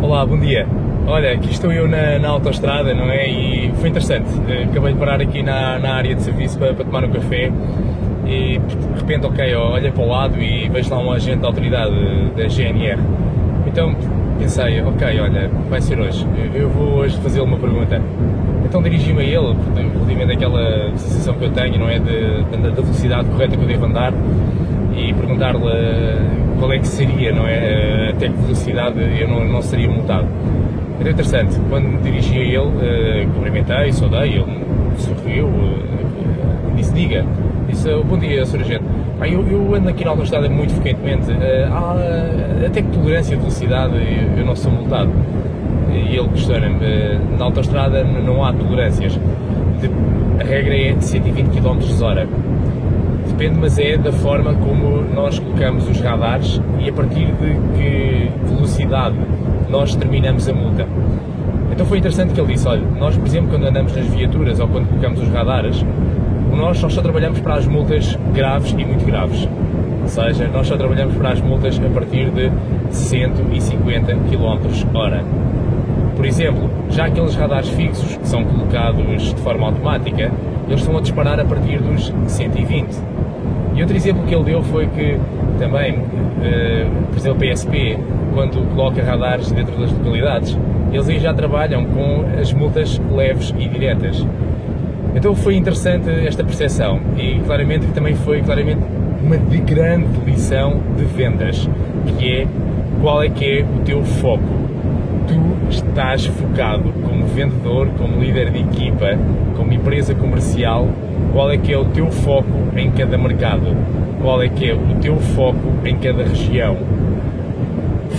Olá, bom dia. Olha, aqui estou eu na, na autostrada, não é? E foi interessante. Eh, acabei de parar aqui na, na área de serviço para, para tomar um café e de repente, ok, olha para o lado e vejo lá um agente da autoridade da GNR. Então pensei, ok, olha, vai ser hoje. Eu vou hoje fazer-lhe uma pergunta. Então dirigi-me a ele, relativamente àquela sensação que eu tenho, não é? De, da velocidade correta que eu devo andar e perguntar-lhe qual é que seria, não é? Até que velocidade eu não, não seria multado. Era interessante, quando dirigi a ele, uh, cumprimentei, saudei, ele sorriu, uh, disse: Diga, disse: Bom dia, Sr. Agente. Ah, eu, eu, ando aqui na autostrada muito frequentemente, uh, até que tolerância de velocidade eu, eu não sou multado. E ele questiona-me: na autostrada não há tolerâncias, de, a regra é 120 km hora depende, mas é da forma como nós colocamos os radares e a partir de que velocidade nós terminamos a multa. Então foi interessante que ele disse, olha, nós por exemplo quando andamos nas viaturas ou quando colocamos os radares, nós, só trabalhamos para as multas graves e muito graves. Ou seja, nós só trabalhamos para as multas a partir de 150 km hora. Por exemplo, já aqueles radares fixos que são colocados de forma automática, eles estão a disparar a partir dos 120. E outro exemplo que ele deu foi que também, uh, por exemplo, o PSP, quando coloca radares dentro das localidades, eles aí já trabalham com as multas leves e diretas. Então foi interessante esta percepção e claramente que também foi claramente uma grande lição de vendas, que é qual é que é o teu foco. Tu estás focado como vendedor, como líder de equipa, como empresa comercial qual é que é o teu foco em cada mercado, qual é que é o teu foco em cada região,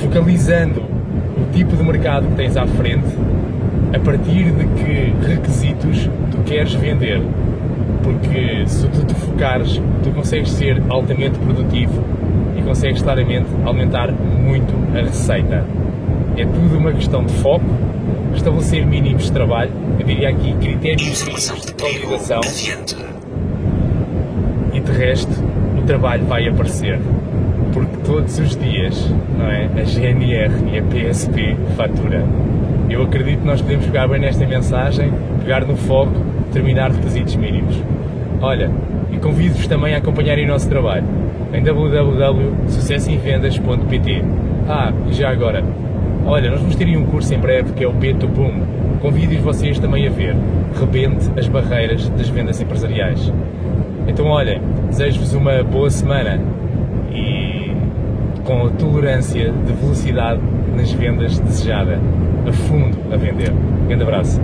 focalizando o tipo de mercado que tens à frente, a partir de que requisitos tu queres vender. Porque se tu te focares, tu consegues ser altamente produtivo e consegues claramente aumentar muito a receita. É tudo uma questão de foco, estabelecer mínimos de trabalho, eu diria aqui critérios de validação e de resto o trabalho vai aparecer. Porque todos os dias não é, a GNR e a PSP fatura. Eu acredito que nós podemos pegar bem nesta mensagem, pegar no foco, terminar requisitos mínimos. Olha, e convido-vos também a acompanharem o nosso trabalho em www.sucessoemvendas.pt. Ah, e já agora, olha, nós vamos ter aí um curso em breve que é o B2Boom. Convido-vos vocês também a ver. Rebente as barreiras das vendas empresariais. Então, olhem, desejo-vos uma boa semana e com a tolerância de velocidade nas vendas desejada, a fundo a vender. Um grande abraço.